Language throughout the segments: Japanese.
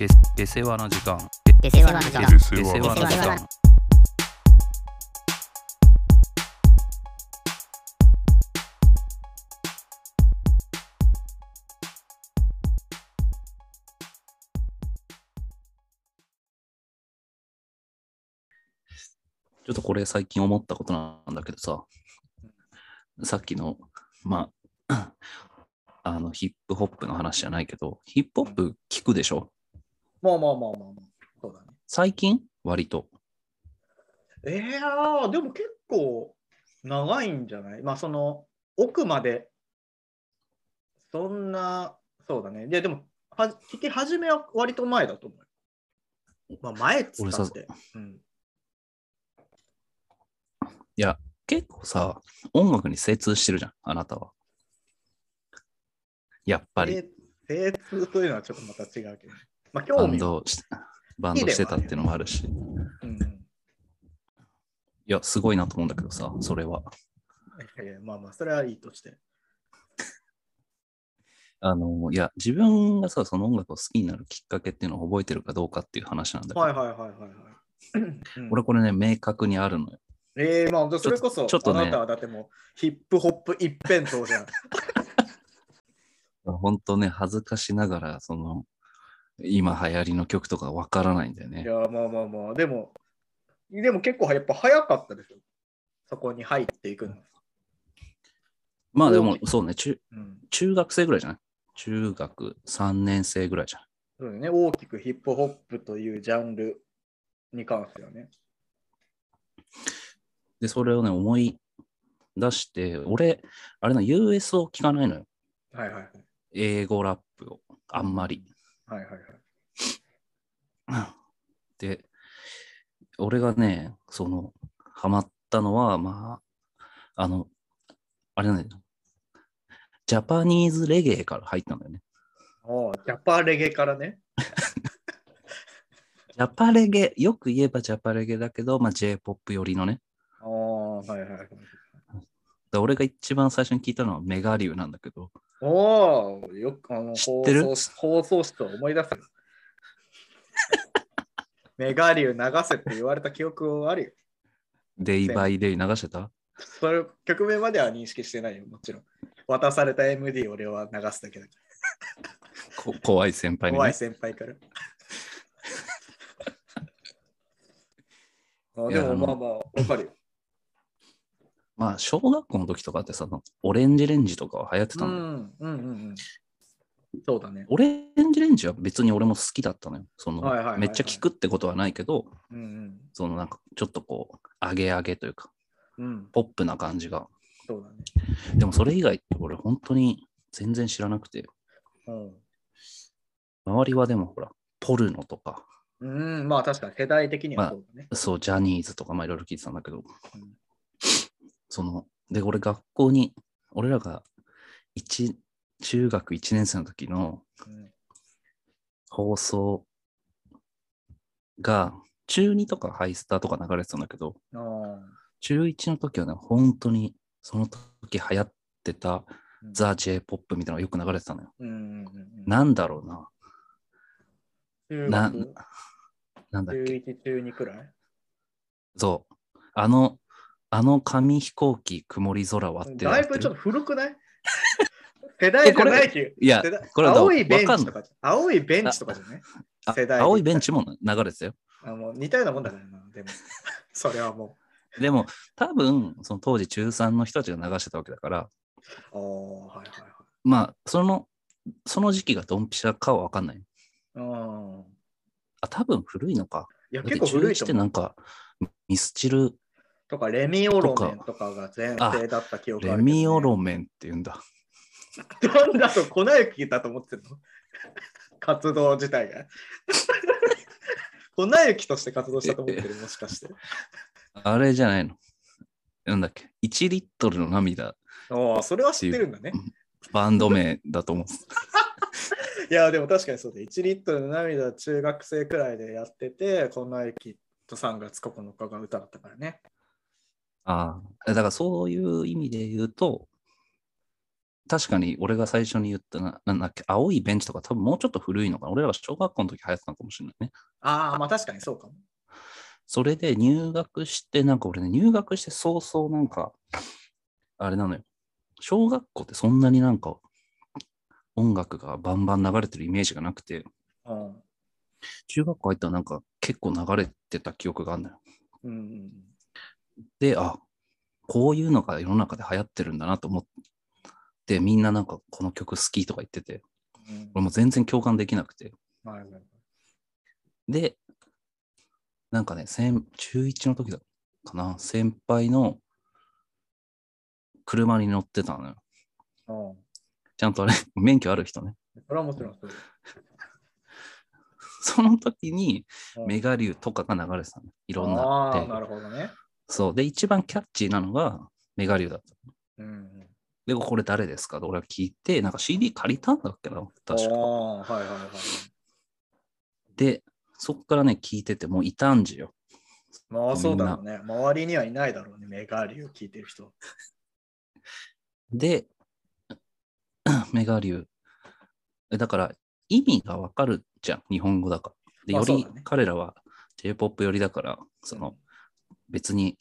で出世話の時間。出世話の時間。出世話の時間。ちょっとこれ最近思ったことなんだけどさ、さっきの、まあ、あのヒップホップの話じゃないけど、ヒップホップ聞くでしょ？まあまあまあまあまあ。そうだね。最近？割と。えー、あーでも結構長いんじゃない？まあその奥までそんな、そうだね。いやでもは聞き始めは割と前だと思うよ。まあ前っつったって。うん、いや、結構さ、音楽に精通してるじゃん、あなたは。やっぱり、精通というのはちょっとまた違うけど。まあ興バ味ンドしバンドしてたっていうのもあるし。いうんや、すごいなと思うんだけどさ、それは。いやいやまあまあ、それはいいとして。あの、いや、自分がさ、その音楽を好きになるきっかけっていうのを覚えてるかどうかっていう話なんだけど、はいはいはいはいはい。うん俺これね、明確にあるのよ。ええまあ、それこそ、ちょっとねあなたはだってもう、ヒップホップ一辺倒じゃん。本当ね、恥ずかしながら、その、今流行りの曲とかわからないんだよね。いや、まあまあまあ、でも、でも結構やっぱ早かったでしょ。そこに入っていくの。まあでもそうね中、うん。中学生ぐらいじゃない？中学3年生ぐらいじゃん。そうだね。大きくヒップホップというジャンルに関してはね。で、それをね、思い出して、俺、あれな、US を聞かないのよ。はいはいはい。英語ラップを。あんまり。はいはいはい。で、俺がね、その、ハマったのは、まあ、あの、あれなんだよ。ジャパニーズレゲエから入ったんだよね。おうジャパレゲからね。ジャパレゲ、よく言えばジャパレゲだけど、まあ、J-POP 寄りのね。ああ、はいはいはい。で俺が一番最初に聞いたのはメガリュウなんだけど、おお、よくあの放送放送室を思い出すよ。メガリュウ流せって言われた記憶あるよ。デイバイデイ流してた？それ曲名までは認識してないよ、もちろん。渡された MD 俺は流すだけだかこ怖い先輩ら。に、怖いね。先輩から。あでもまあまあ、わかるよ。まあ、小学校の時とかってさ、オレンジレンジとかは流行ってうたのうん、うんうん。そうだね。オレンジレンジは別に俺も好きだったのよ。そのはいはいはいはいめっちゃ聞くってことはないけど、うんそのなんかちょっとこう、上げ上げというか、うん。うん、ポップな感じが。そうだね。でもそれ以外って俺本当に全然知らなくて、うん。周りはでもほら、ポルノとか、うん、まあ確かに世代的にはそうだね。そう、ジャニーズとかまあいろいろ聞いてたんだけど、うんその、で、俺学校に、俺らが一中学1年生の時のうん放送が、中2とかハイスターとか流れてたんだけど、中1の時はね、本当にその時流行ってたうんザ・ J-POP みたいなのがよく流れてたのよ。うんうんうんうんなんだろうな。中な学なんだっけ？中1、中2くらい？そう。あの、あの紙飛行機曇り空はってだいぶちょっと古くない？世代じゃないけど。いやこれ青いベンチとかじゃ青いベンチとかじゃねあ世代で青いベンチも流れてたよ。あもう似たようなもんだからな、でも。それはもでも、多分、その当時中3の人たちが流してたわけだから、う。ああ、はいはいはい。まあ、その、その時期がドンピシャかはわかんない。うんあ、多分古いのか。いや、結構古い中1っと思う。てなんか、ミスチル、とか、レミオロメンとかが前世だった記憶あるけど、レミオロメンって言うんだ。なんだと粉雪だと思ってるの？活動自体が。粉雪として活動したと思ってるもしかして。あれじゃないの？なんだっけ ?1 リットルの涙、ああ、それは知ってるんだね。バンド名だと思う。いや、でも確かにそうで、1リットルの涙中学生くらいでやってて、粉雪と3月9日が歌だったからね。ああ、だからそういう意味で言うと、確かに俺が最初に言ったな、なんだっけ、青いベンチとか多分もうちょっと古いのかな。俺らが小学校の時流行ってたのかもしれないね。ああ、まあ確かにそうかも。それで入学して、なんか俺ね、入学して早々なんか、あれなのよ。小学校ってそんなになんか音楽がバンバン流れてるイメージがなくて、うん。中学校入ったらなんか結構流れてた記憶があるのよ。うんうんで、あ、こういうのが世の中で流行ってるんだなと思って、みんななんかこの曲好きとか言ってて、うん俺も全然共感できなくて。はいはいはいで、なんかね、先中1の時だかな、先輩の車に乗ってたのよ。うんちゃんとあれ、免許ある人ね。それはもちろんそう。その時にうんメガリュウとかが流れてたの。いろんな。ああ、でなるほどね。そう。で、一番キャッチーなのがメガリュウだった。うん。で、これ誰ですか？と俺は聞いて、なんか CD 借りたんだっけな？確か。はいはいはい。で、そっからね、聞いてて、もう異端児よ。まあそうだろうね。周りにはいないだろうね。メガリュウ聞いてる人。で、メガリュウ。えだから、意味がわかるじゃん、日本語だから。で、より彼らは J-POP 寄りだから、その、別に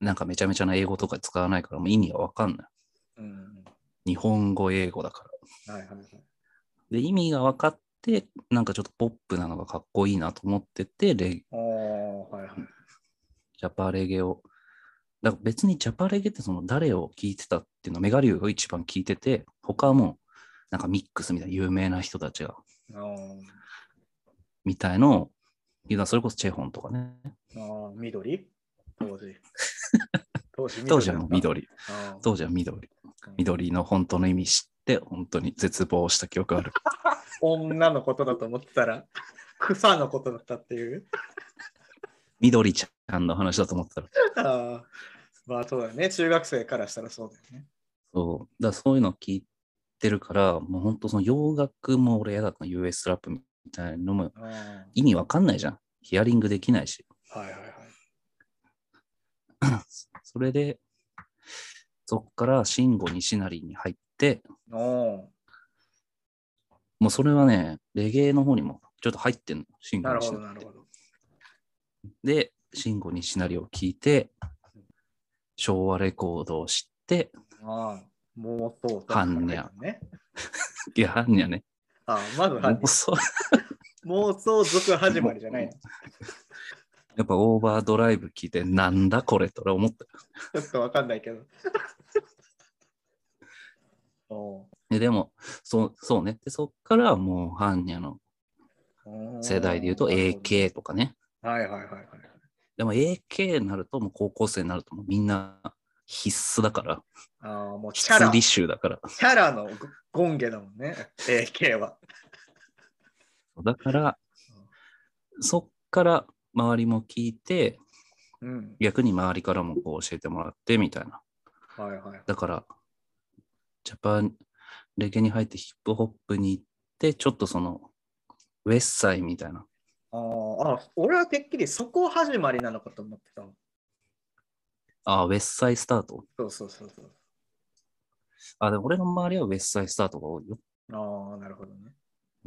なんかめちゃめちゃな英語とか使わないから、もう意味がわかんない。うん。日本語、英語だから。はいはいはい。で、意味が分かって、なんかちょっとポップなのがかっこいいなと思ってて、レはいはい。ジャパレゲを。だから別にジャパレゲってその誰を聞いてたっていうのはメガリュウが一番聞いてて、他はもうなんかミックスみたいな有名な人たちが、みたいのを、いうのはそれこそチェホンとかね。あー、緑？当時。当時当時は。緑。当時は緑。うん緑の本当の意味知って、本当に絶望した記憶ある。女のことだと思ってたら、草のことだったっていう。緑ちゃんの話だと思ってたら。ああ、まあそうだよね。中学生からしたらそうだよね。そう。だそういうのを聞いてるから、もう本当その洋楽も俺嫌だったの US ラップみたいなのも意味わかんないじゃん。ヒアリングできないし。はいはいはい。それで、そっから慎吾西成に入って、もうそれはね、レゲエの方にもちょっと入ってんの。慎ー、なるほど吾西成。なるほど。で、慎吾西成を聞いて、昭和レコードを知って、ああ、妄想とはんにゃね。いや、はんにゃね。ああ、まずはもうそう妄想族始まりじゃないの。ちやっぱオーバードライブ聞いて、なんだこれと俺思った。ょっとわかんないけど。おででも、そうそうね。で、そっからもう、ハンニャのー世代で言うと AK とかね。はいはいはいはい。でも AK になると、もう高校生になると、もうみんな必須だから、ああ、もうキャラ、必だから。ャラのゴンゲだもんね。AK は。だから、そっから周りも聞いて、うん。逆に周りからもこう教えてもらってみたいな。はいはい。だから、ジャパン、レゲエに入ってヒップホップに行って、ちょっとその、ウェッサイみたいな。あーあ、俺はてっきりそこ始まりなのかと思ってたの。あ、ウェッサイスタート。そうそうそうそう。あ、でも俺の周りはウェッサイスタートが多いよ。ああ、なるほどね。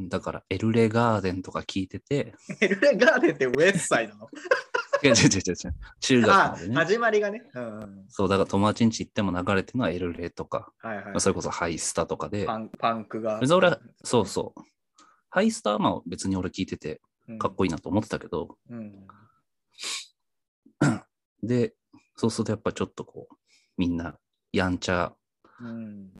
だから、エルレガーデンとか聞いてて、エルレガーデンってウェッサイドの？いや、違う違う違う。中学あまでね。始まりがね。うんうん。そう、だから友達ん家行っても流れてるのはエルレとか、はいはいまあ。それこそハイスタとかで、パンパンクが。で俺はそうそう。ハイスタはまあ別に俺聞いててうん。かっこいいなと思ってたけど、うん。で、そうするとやっぱちょっとこう、みんなやんちゃうん。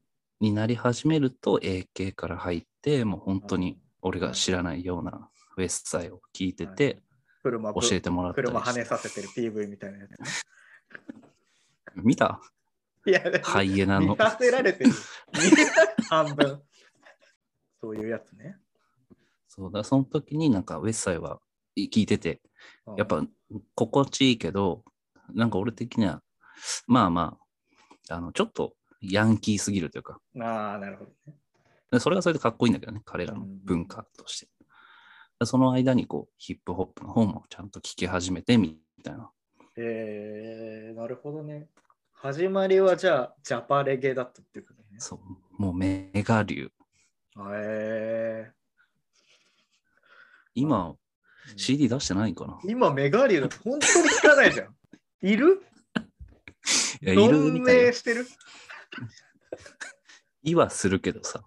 になり始めると AK から入って、もう本当に俺が知らないようなウェストサイを聞いてて、教えてもらったり車跳。ねさせてる PV みたいなやつね。見た？いや、ハイエナの見。させられてる。半分。そういうやつね。そうだ、その時になんかウェストサイは聞いてて、うんやっぱ心地いいけど、なんか俺的には、まあまあ、あの、ちょっとヤンキーすぎるというか、ああ、なるほどね。でそれはそれでかっこいいんだけどね、彼らの文化として。でその間にこう、ヒップホップの方もちゃんと聞き始めてみたいな。えー、なるほどね。始まりはじゃあ、ジャパレゲだったっていうことね。そう、もうメガ流。へ今、え CD 出してないんかな？今、メガリュウだと本当に聞かないじゃん。いる？いや、いるみ存たいしてる？いはするけどさ。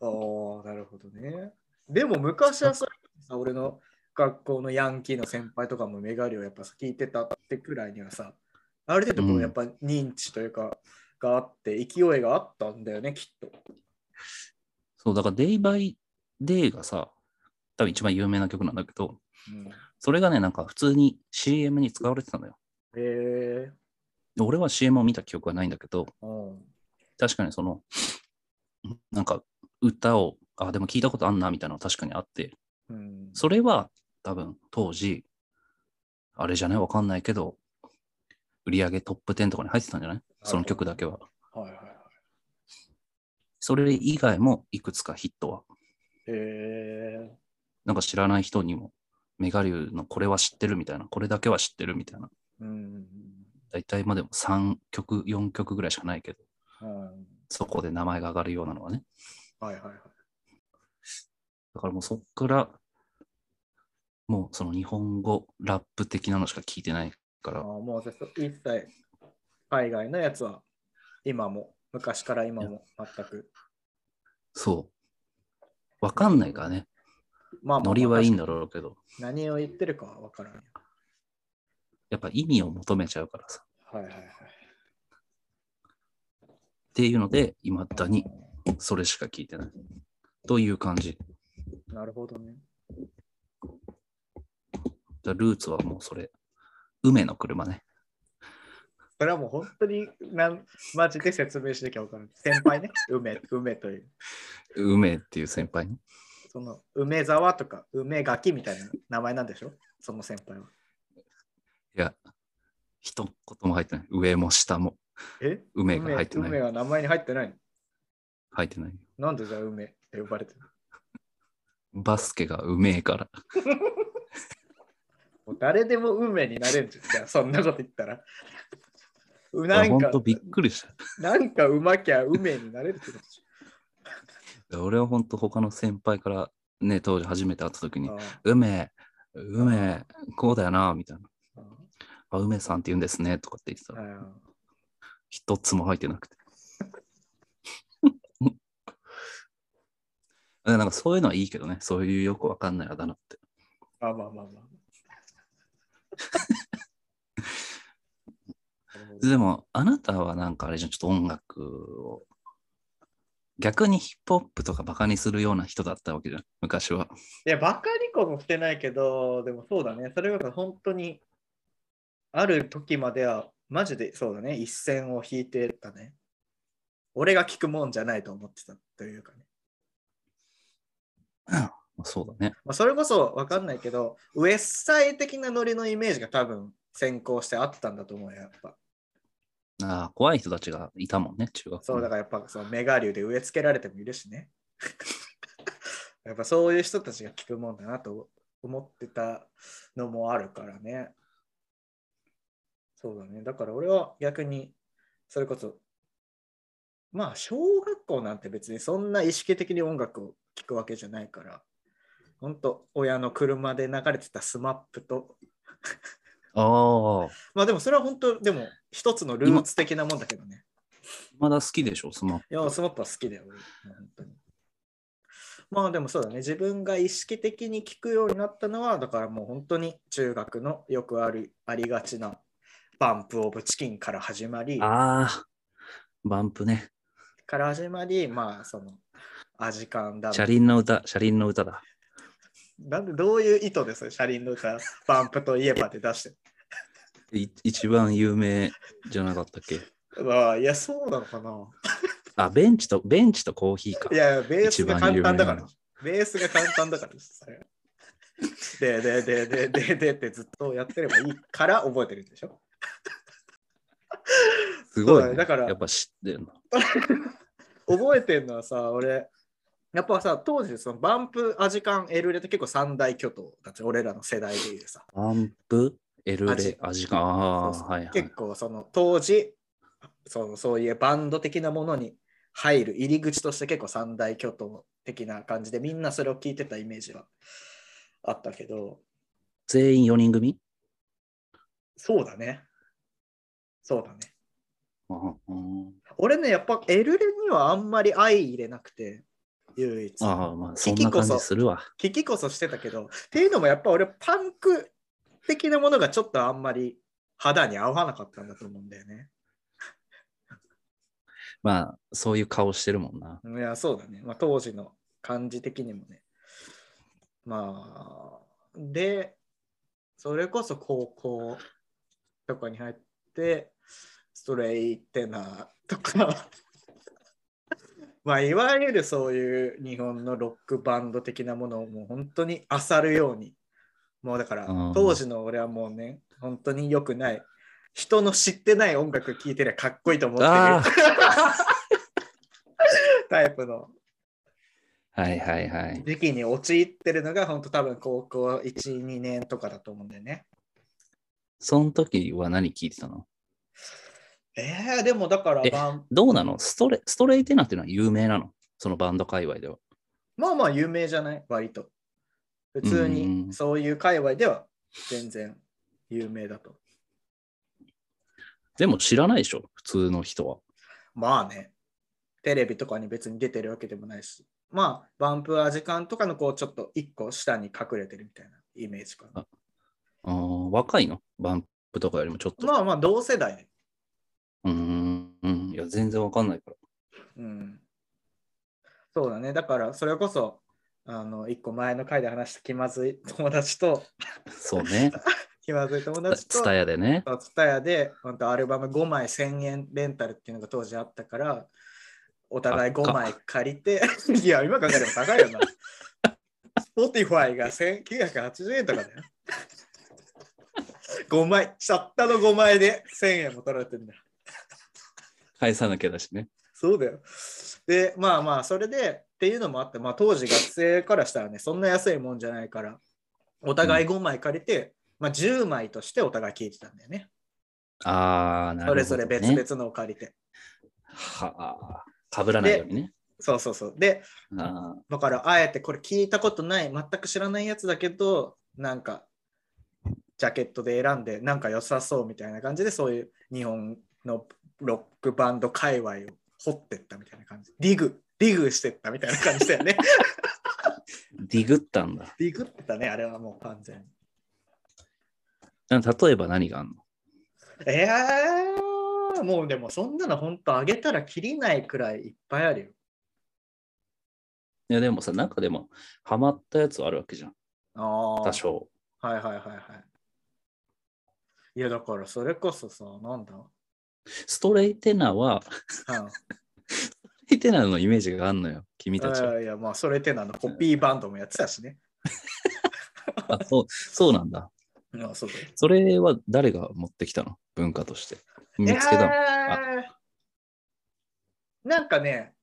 ああ、なるほどね。でも昔はさ、俺の学校のヤンキーの先輩とかもメガリをやっぱ聞いてたってくらいにはさ、ある程度こううんやっぱ認知というか、があって勢いがあったんだよね、きっと。そう、だから Day by Day がさ、多分一番有名な曲なんだけど、うん、それがね、なんか普通に CM に使われてたのよ。へえで俺は CM を見た記憶はないんだけど、うん。確かにその、なんか歌を、あ、でも聞いたことあんなみたいなの確かにあって、うん、それは多分当時、あれじゃない？わかんないけど、売り上げトップ10とかに入ってたんじゃない？その曲だけは。はいはいはい。それ以外もいくつかヒットは。へえなんか知らない人にも、メガリュウのこれは知ってるみたいな、これだけは知ってるみたいな。うん。大体まあでも3曲、4曲ぐらいしかないけど、うん。そこで名前が上がるようなのはね。はいはいはい。だからもうそっから、もうその日本語ラップ的なのしか聞いてないから、ああもう一切海外のやつは今も昔から今も全く。そう。わかんないからね。まあまあまあノリはいいんだろうけど、何を言ってるかは分からんよ。やっぱ意味を求めちゃうからさ。はいはいはい。っていうので、いまだにそれしか聞いてない。という感じ。なるほどね。ルーツはもうそれ。梅の車ね。それはもう本当になんマジで説明しなきゃ分からない。先輩ね、梅、梅という。梅っていう先輩ね。その梅沢とか梅垣みたいな名前なんでしょ？その先輩は。いや、一言も入ってない。上も下もえ？梅が入ってない梅は名前に入ってない？の入ってない。なんでじゃあ梅って呼ばれてるバスケがうめえから。もう誰でも梅になれるん。じゃあそんなこと言ったら。なあんか本当びっくりした。なんかうまきゃ梅になれるってこと俺は本当他の先輩からね、当時初めて会った時にょ。、梅、梅、こうだよな、みたいな。ああ、梅さんって言うんですね、とかって言ってたら、一つも入ってなくて。なんかそういうのはいいけどね、そういうよくわかんないあだ名って。ああまあまあまあ。でも、あなたはなんかあれじゃん、ちょっと音楽を、逆にヒップホップとかバカにするような人だったわけじゃん、昔は。いや、バカにこもしてないけど、でもそうだね。それが本当に、ある時までは、マジでそうだね。一線を引いてたね。俺が聞くもんじゃないと思ってたというかね。まあそうだね。まあ、それこそ分かんないけど、ウエスサイ的なノリのイメージが多分先行してあったんだと思うよ、やっぱ。ああ、怖い人たちがいたもんね、中学校そうだからやっぱそのメガ流で植え付けられてもいるしね。やっぱそういう人たちが聞くもんだなと思ってたのもあるからね。そうだね。だから俺は逆にそれこそまあ小学校なんて別にそんな意識的に音楽を聴くわけじゃないから、本当親の車で流れてた SMAPと、ああ、まあでもそれは本当でも一つのルーツ的なもんだけどね。まだ好きでしょ、 SMAP。いや、 SMAPは好きだよ、本当に。まあでもそうだね、自分が意識的に聞くようになったのは、だからもう本当に中学のよくあるありがちなバンプ・オブ・チキンから始まり、ああ、バンプね。から始まり、まあその、アジカンだ車輪の歌、車輪の歌だ。なんでどういう意図です？車輪の歌、バンプといえばで出してい一番有名じゃなかったっけ？る。まあ、いや、そうなのかな？あ、ベンチと、ベンチとコーヒーかい。や、ベースが簡単だから一。ベースが簡単だからです。で、で、で、で、で、でってずっとやってればいいから覚えてるんでしょ？すごい、ね。ねだからやっぱ知ってるの。覚えてるのはさ、俺、やっぱさ、当時、そのバンプ、アジカン、エルレって結構三大巨頭だって、俺らの世代でいうさ。バンプ、エルレ味、味が、ああ、そうそうはいはい結。構、その当時その、そういうバンド的なものに入る入り口として結構三大巨頭的な感じでみんなそれを聞いてたイメージはあったけど、全員4人組？そうだね。そうだね。俺ね、やっぱエルレにはあんまり相入れなくて、唯一。ああ、まあ、そんな感じするわ。聞きこそしてたけど、っていうのもやっぱ俺パンク的なものがちょっとあんまり肌に合わなかったんだと思うんだよね。まあ、そういう顔してるもんな。いや、そうだね。まあ、当時の感じ的にもね。まあ、で、それこそ高校とかに入って、ストレイテナーとか、まあ、いわゆるそういう日本のロックバンド的なものをもう本当に漁るように、もうだからうん。当時の俺はもうね、本当に良くない、人の知ってない音楽聴いてりゃかっこいいと思ってるあ タイプの。はいはいはい。時期に陥ってるのが本当多分高校1、2年とかだと思うんだよね。その時は何聞いてたの？えー、でもだからどうなの？ストレストレイテナーっていうのは有名なの？そのバンド界隈では。まあまあ有名じゃない？割と。普通うんにそういう界隈では全然有名だと。でも知らないでしょ？普通の人は。まあね、テレビとかに別に出てるわけでもないし、まあバンプは時間とかのこうちょっと一個下に隠れてるみたいなイメージかな。あー若いの？バンプとかよりもちょっと。まあまあ同世代で。うん。うん。いや、全然わかん。ないから。うん。そうだね。だからそれこそ、あの、一個前の回で話した気まずい友達と、そうね。気まずい友達と、ツタヤでね。ツタヤで、本当アルバム5枚1000円レンタルっていうのが当時あったから、お互い5枚借りて、いや、今考えれば高いよな。Spotify が1980円とかだよ。5枚、たったの5枚で1000円も取られてるん。だ。返さなきゃだしね。そうだよ。で、まあまあ、それでっていうのもあって、まあ当時学生からしたらね、そんな安いもんじゃないから、お互い5枚借りて、まあ10枚としてお互い聞いてたんだよね。ああ、なるほど、ね。それぞれ別々のを借りて。はあ。かぶらないようにね。そうそうそう。で、あだからあえてこれ聞いたことない、全く知らないやつだけど、なんか、ジャケットで選んで、なんか良さそうみたいな感じで、そういう日本のロックバンド界隈を掘ってったみたいな感じ。ディグ、ディグしてったみたいな感じだよね。ーディグったんだ。ディグってたね、あれはもう完全に。例えば何があんの？えー、もうでもそんなの本当あげたらきりないくらいいっぱいあるよ。いや、でもさ、中でもハマったやつはあるわけじゃん。ああ。多少。はいはいはいはい。いやだからそれこそさ、なんだ、ストレイテナーは、うん。ストレイテナーのイメージがあんのよ、君たちは。いやいや、まあ、それってのあのコピーバンドもやってたしね。あそうそうなんだ。あそうだよ。それは誰が持ってきたの？文化として。見つけたの、えー。なんかね、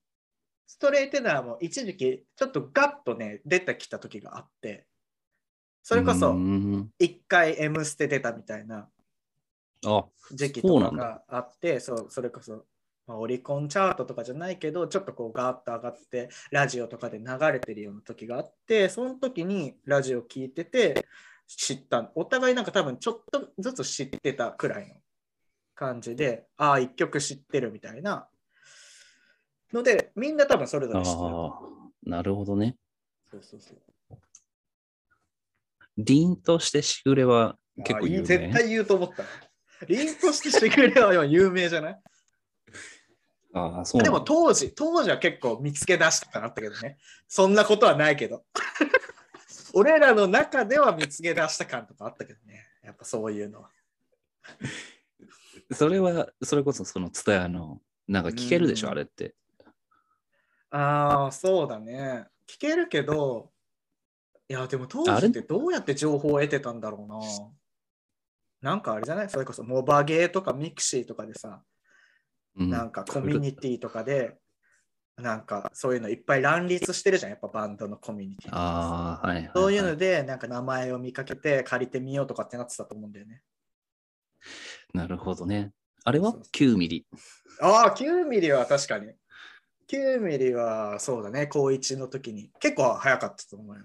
ストレイテナーも一時期ちょっとガッとね、出てきた時があって、それこそん。一回 M ステ出たみたいなあ、時期とかがあって、そうそれこそ、まあ、オリコンチャートとかじゃないけど、ちょっとこうガーッと上がって、ラジオとかで流れてるような時があって、その時にラジオ聞いてて、知った。お互いなんか多分ちょっとずつ知ってたくらいの感じで、ああ、一曲知ってるみたいな。ので、みんな多分それぞれ知ってた。ああ、なるほどね。そうそうそう凛としてしぐれは結構有あいい絶名。対言うと思った。凛としてしてくれは今有名じゃない？ああ、そうでも当時、当時は結構見つけ出したかなったけどね。そんなことはないけど。俺らの中では見つけ出した感とかあったけどね。やっぱそういうのは。それは、それこそそのツタヤの、なんか聞けるでしょ、うんあれって。ああ、そうだね。聞けるけど、いや、でも当時ってどうやって情報を得てたんだろうな。なんかあれじゃない？それこそモバゲーとか mixi とかでさ、うんなんかコミュニティとかで、なんかそういうのいっぱい乱立してるじゃん、やっぱバンドのコミュニティ。ああ、はいはい、はい。そういうので、なんか名前を見かけて借りてみようとかってなってたと思うんだよね。なるほどね。あれは？そうそう9ミリ。ああ、9ミリは確かに。9ミリはそうだね、高1の時に。結構早かったと思うよ。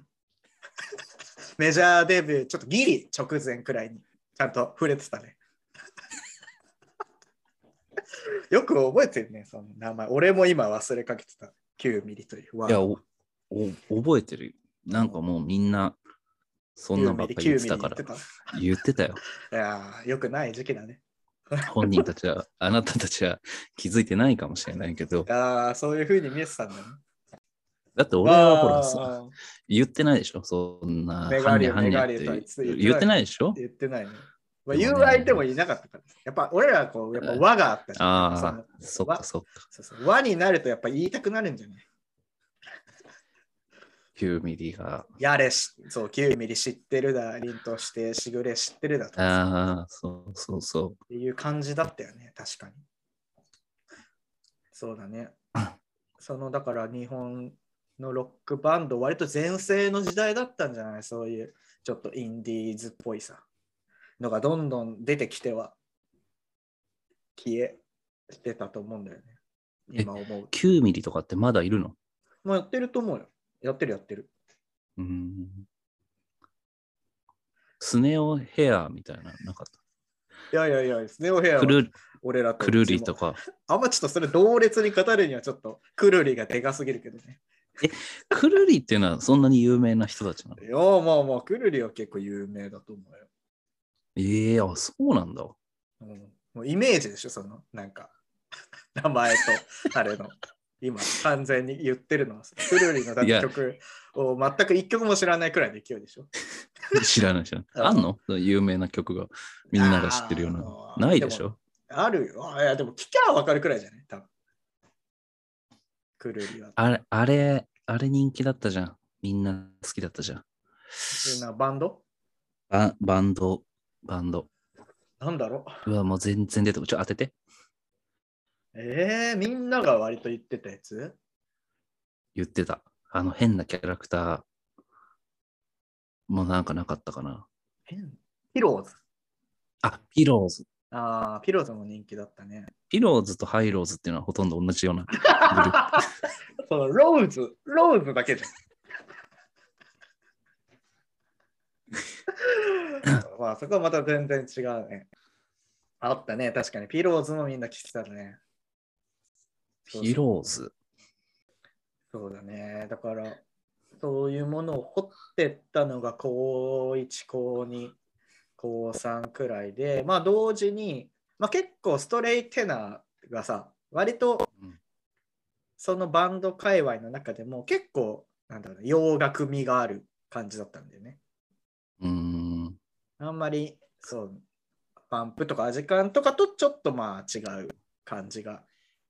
メジャーデビュー、ちょっとギリ直前くらいにちゃんと触れてたね。よく覚えてるね、その名前。俺も今忘れかけてた。9ミリというワいや、ード。おお覚えてるよ。なんかもうみんな、そんなんばっかり言ってたから9ミリ。9ミ言ってたよ。いやー、よくない時期だね。本人たちは、あなたたちは気づいてないかもしれないけど、ああ、そういう風に見えてたんだね。だって俺はほらわさ、ー。言ってないでしょそんな、メガリはんにゃはんにゃってメガリ言ってないでしょ？言ってないね。まあ、言う相手もいなかったから。やっぱ俺らはこう、やっぱ和があったじゃん。ああ、そそっのかそっか。そうそう。和になるとやっぱ言いたくなるんじゃない？9ミリが。やれし、そう、9ミリ知ってるだ、凛として、しぐれ知ってるだとかああ、そうそうそっていう感じだったよね、確かに。そうだね。その、だから日本のロックバンド、割と全盛の時代だったんじゃない？そういう、ちょっとインディーズっぽいさ、のがどんどん出てきては、消えしてたと思うんだよね。今思うう。。9ミリとかってまだいるの？もうやってると思うよ。やってるやってる。うーん。スネオヘアみたいなのなかっいやいやいや、スネオヘアはたクル俺らとクルリとか。あんまちょっとそれ同列に語るにはちょっとクルリがでかすぎるけどね。クルリっていうのはそんなに有名な人たちなの？いや、まあまあ、クルリは結構有名だと思うよ。ええあ、そうなんだ。うん、もうイメージでしょ、その、なんか、名前と、あれの。今、完全に言ってるのは、クルリの楽曲を全く一曲も知らないくらいの勢いでしょ。知らない知らない。ああんの？有名な曲がみんなが知ってるようあな。ーないでしょ？あるよ。あいや、でも聞きゃわかるくらいじゃない？多分。クルリは。あれ、あれ、あれ人気だったじゃん。みんな好きだったじゃん。みんなバンド？ババンド、バンド。なんだろう？うわ、もう全然出てこない。ちょ、当てて。えー、みんなが割と言ってたやつ？言ってた。あの変なキャラクター。もうなんかなかったかな。変？ピローズ。あ、ピローズ。ああ、ピローズも人気だったね。ピローズとハイローズっていうのはほとんど同じようなグループ。そのローズ、ローズだけじゃん。まあそこはまた全然違うね。あったね、確かに。ピローズもみんな聞いてたね。ピローズ？そうだね。だから、そういうものを掘ってったのが高1、高2、高3くらいで、まあ同時に、まあ結構ストレイテナーがさ、割とうんそのバンド界隈の中でも結構、なんだろうな、洋楽味がある感じだったんだよね。うーん。あんまり、そう、パンプとかアジカンとかとちょっとまあ違う感じが。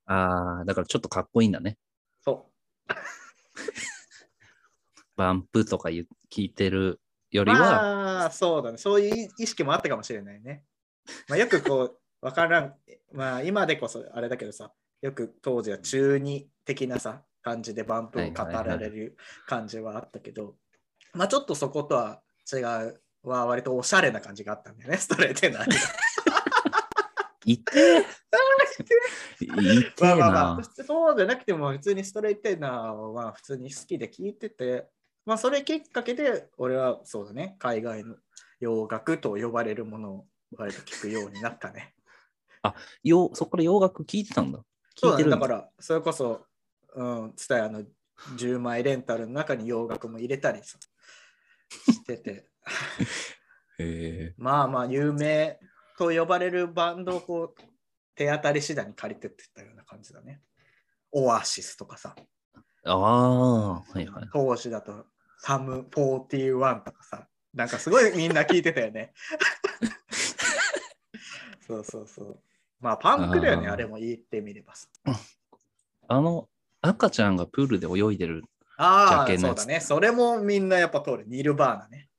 ああ、だからちょっとかっこいいんだね。そう。バンプとか聞いてるよりは、まあ、そうだね。そういう意識もあったかもしれないね。まあ、よくこう、わからん。まあ、今でこそあれだけどさ、よく当時は中二的なさ、感じでバンプを語られる感じはあったけど、まあ、ちょっとそことは違う、は割とおしゃれな感じがあったんだよね、ストレート な。いてまあまあまあな。、そうじゃなくても普通にストレートなは普通に好きで聞いてて、まあそれきっかけで俺はそうだね、海外の洋楽と呼ばれるものを割と聞くようになったね。よそこから洋楽聞いてたんだ。聞いてるんだ。だからそれこそ、うん、ツタヤの10枚レンタルの中に洋楽も入れたりさしてて、へえ まあまあ有名と呼ばれるバンドをこう手当たり次第に借りてってったような感じだね。オアシスとかさ。ああ、はいはい。当時だとサム41とかさ、なんかすごいみんな聞いてたよね。そうそうそう。まあパンクだよね、あーあれも言ってみればさ。あの、赤ちゃんがプールで泳いでるああ、そうだね。それもみんなやっぱ通る。ニルバーナね。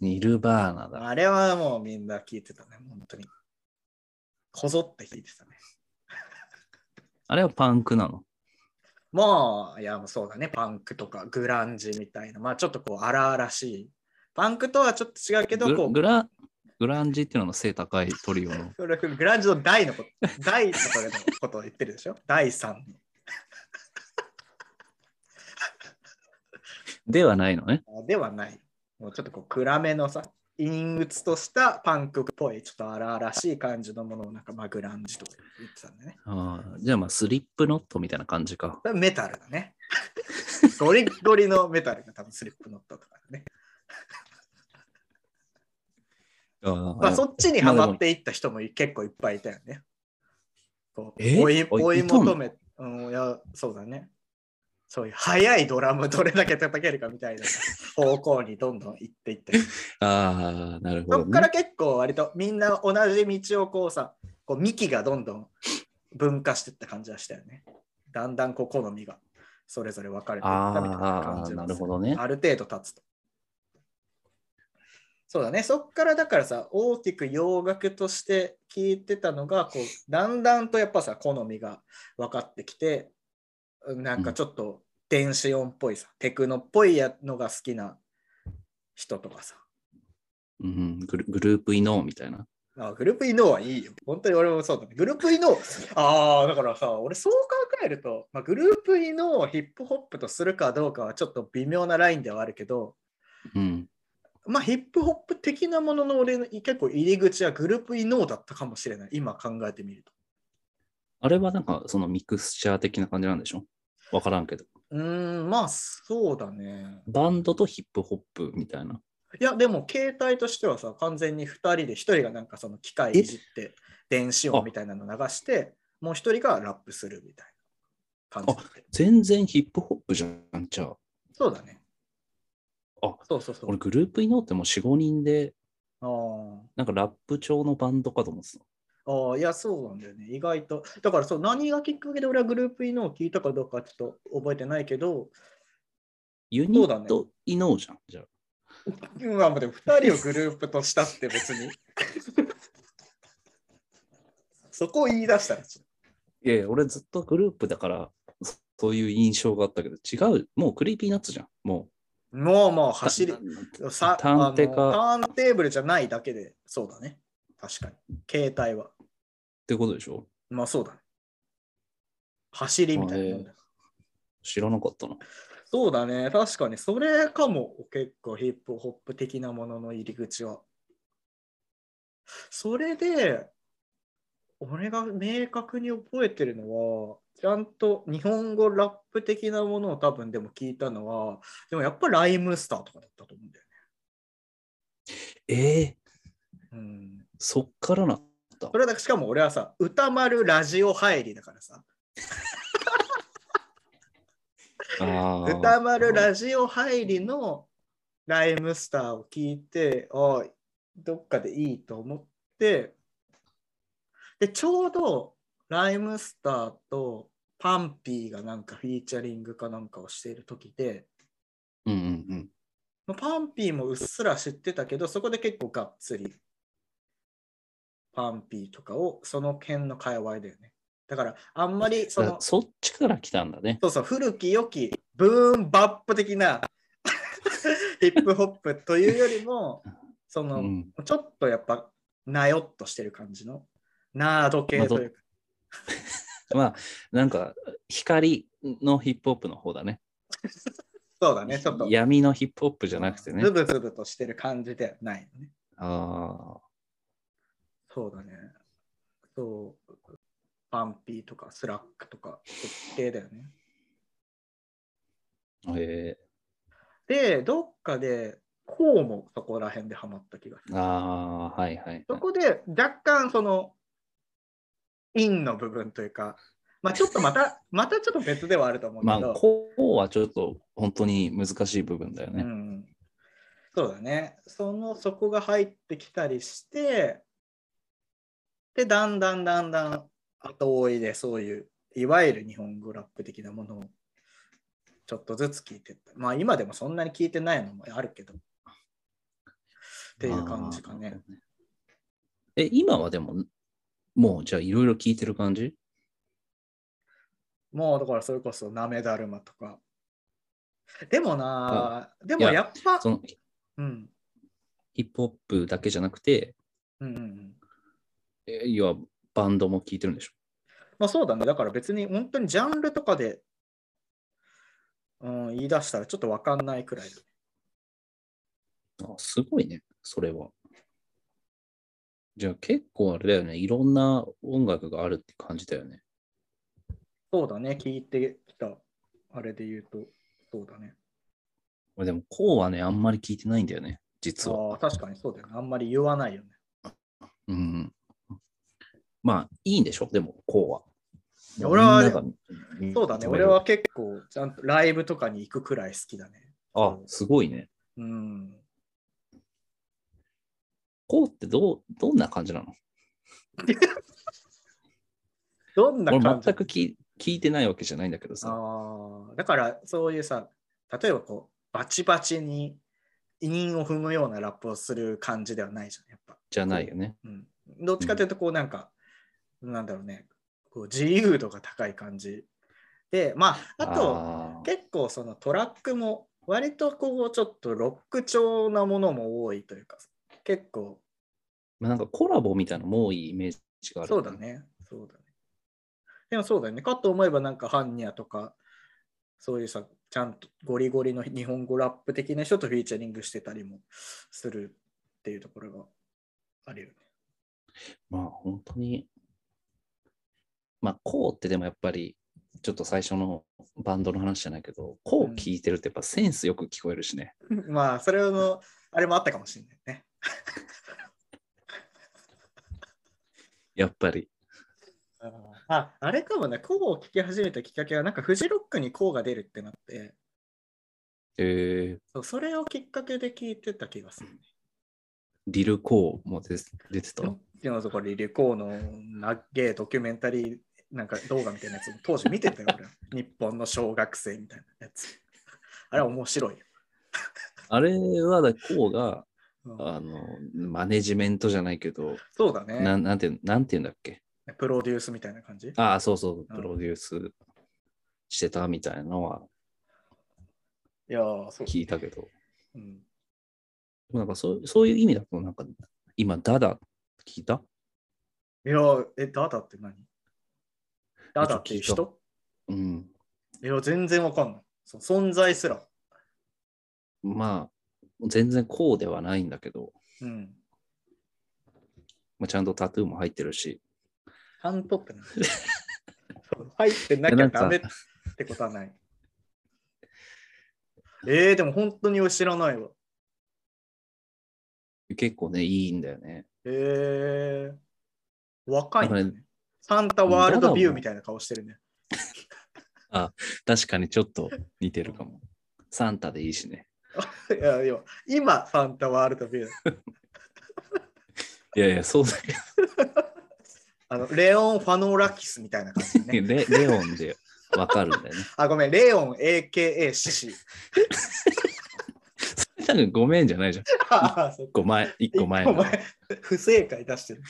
ニルバーナだ。あれはもうみんな聞いてたね、本当に。こぞって聞いてたね。あれはパンクなの？まあ、いや、そうだね、パンクとかグランジみたいな、まあちょっとこう荒々しい。パンクとはちょっと違うけど、こうグラグランジっていうのの背高いトリオの。グランジの大のこと、大とかのことを言ってるでしょ？第3の。ではないのね。ではない。もうちょっとこう暗めのさ、陰鬱としたパンクっぽい、ちょっと荒々しい感じのものをなんかまあグランジとか言ってたんだね。ああじゃあまあスリップノットみたいな感じか。メタルだね。ゴリッゴリのメタルが多分スリップノットとかだね。あまあそっちにはまっていった人も結構いっぱいいたよね。こうえ追いあ追い求め、うん、いや、そうだね。そういう速いドラムどれだけ叩けるかみたいな 方向にどんどん行っていって。ああ、なるほど、ね。そっから結構割とみんな同じ道をこうさ、こう幹がどんどん分化していった感じはしたよね。だんだんこう好みがそれぞれ分かれていったみたいな感じあーはなるほどねある程度経つと。そうだね。そっからだからさ、大きく洋楽として聞いてたのが、こう、だんだんとやっぱさ、好みが分かってきて、なんかちょっと電子音っぽいさ、テクノっぽいやのが好きな人とかさ。うん、グルグループイノーみたいな。あグループイノーはいいよ。本当に俺もそうだね。グループイノー、ああ、だからさ、俺そう考えると、まあ、グループイノーをヒップホップとするかどうかはちょっと微妙なラインではあるけど、うん。まあヒップホップ的なものの俺の結構入り口はグループイノーだったかもしれない。今考えてみると。あれはなんかそのミクスチャー的な感じなんでしょ？わからんけど。うーん、まあそうだね。バンドとヒップホップみたいな。いや、でも携帯としてはさ、完全に2人で1人がなんかその機械いじって電子音みたいなの流して、もう1人がラップするみたいな感じだったよ全然ヒップホップじゃん、じゃあ。そうだね。あそうそうそう俺。グループイノーってもう4、5人で、あーなんかラップ調のバンドかと思ってた。ああ、いや、そうなんだよね。意外と。だからそう、何がきっかけで俺はグループイノーを聞いたかどうかちょっと覚えてないけど、ユニットイノーじゃん、じゃあ。まあ、でも2人をグループとしたって別に。そこを言い出したらいやいや、俺ずっとグループだから、そそういう印象があったけど、違う、もうクリーピーナッツじゃん。もともうもうう。走りた、さターンテーブルじゃないだけで、そうだね。確かに。携帯は。ってことでしょ？まあそうだね。走りみたいな。知らなかったな。そうだね。確かに、それかも。結構ヒップホップ的なものの入り口は。それで、俺が明確に覚えてるのは、ちゃんと日本語ラップ的なものを多分でも聞いたのは、でもやっぱライムスターとかだったと思うんだよええね。うん。そっからなったそ。れだしかも俺はさ、歌丸ラジオ入りだからさ、歌丸ラジオ入りのライムスターを聞いて、ああ、どっかでいいと思って、で、ちょうどライムスターとパンピーがなんかフィーチャリングかなんかをしている時で、うんうんうん。まあパンピーもうっすら知ってたけど、そこで結構がっつりパンピーとかをその辺の界隈だよね。だからあんまり そのだそっちから来たんだね。そうそう、古き良きブーンバップ的な ヒップホップというよりも、その、うん、ちょっとやっぱなよっとしてる感じのナード系というか、まあ、なんか、光のヒップホップの方だね。そうだね、ちょっと闇のヒップホップじゃなくてねズ。ブズブとしてる感じではないのね。あそうだね。そう、パンピーとかスラックとか、そっち系だよね。あ、えで、どっかで、こうもそこら辺でハマった気がすー、る。あーはいはい。そこで若干その、陰の部分というか、まあちょっとまた、またちょっと別ではあると思うまあ、けど、こうはちょっと本当に難しい部分だよね。うん、そうだね。その、そこが入ってきたりして、で、だんだんだんだん後追いでそういう、いわゆる日本語ラップ的なものをちょっとずつ聞いてった。まあ今でもそんなに聞いてないのもあるけど、っていう感じかね。え、今はでも、もうじゃあいろいろ聞いてる感じ？もうだからそれこそなめだるまとか。でもな、でもやっぱ、そのうん、ヒップホップだけじゃなくて、うんうんうん。え要はバンドも聞いてるんでしょ？まあそうだね。だから別に本当にジャンルとかでうん、言い出したらちょっとわかんないくらい。あすごいね、それは。じゃあ結構あれだよね、いろんな音楽があるって感じだよね。そうだね、聞いてきた、あれで言うと、そうだね。俺でも、こうはね、あんまり聞いてないんだよね、実は。ああ、確かにそうだよね。あんまり言わないよね。うん。まあ、いいんでしょ、でも、こうは。俺はそうだね、俺は結構、ちゃんとライブとかに行くくらい好きだね。あ、すごいね。うん。こうってどう、どんな感じなの？どんな俺感じ？全く聞い聞いてないわけじゃないんだけどさ。ああ、だからそういうさ、例えばこう、バチバチに委任を踏むようなラップをする感じではないじゃん、やっぱ。じゃないよね。うん、どっちかというと、こうなんか、なんだろうね、こう自由度が高い感じ。で、まあ、あと、結構そのトラックも割とこうちょっとロック調なものも多いというか、結構、まあ、なんかコラボみたいなのも多いイメージがある。そうだ。ね、そうだね。でもそうだよね、かと思えばなんかハンニャとか、そういうさ、ちゃんとゴリゴリの日本語ラップ的な人とフィーチャリングしてたりもするっていうところがあるよね。まあ、本当に。まあ、こうってでもやっぱり、ちょっと最初のバンドの話じゃないけど、こう聞いてるとやっぱセンスよく聞こえるしね。まあ、それの、あれもあったかもしれないね。やっぱり。あ、あれかもね、コーを聞き始めたきっかけは、なんかフジロックにコーが出るってなって、えー、そうそれをきっかけで聞いてた気がする、ね。リルコーも出出てた？でもそこリレコーのなっげえドキュメンタリーなんか動画みたいなやつも当時見てたよ、俺。日本の小学生みたいなやつ。あれは面白いよ。あれはだ、こうが、うんあの、マネジメントじゃないけど、そうだね。なんなんてなんていうんだっけ？プロデュースみたいな感じ？ああ、そうそう、プロデュースしてたみたいなのはいやー、そう。聞いたけど、うん、なんかそうそういう意味だと、なんか今、ダダ聞いた？いやー、え、ダダって何？ダダっていう人うん。いや、全然わかんない。そ存在すら。まあ、全然こうではないんだけど、うん。まあ、ちゃんとタトゥーも入ってるし、ちゃんとって何そう入ってなきゃダメってことはない。えー、でも本当に知らないわ。結構ね、いいんだよね。えー、若いねなんかサンタワールドビューみたいな顔してるね。確かにちょっと似てるかも。サンタでいいしね。い やいや、今、サンタワールドビュー。いやいや、そうだけ あのレオン・ファノラキスみたいな感じど、ね。レレオンでわかるんだよね。あ、ごめん、レオン AKA シシ。多分ごめんじゃないじゃん。あそっ一個前、一個前前、不正解出してる。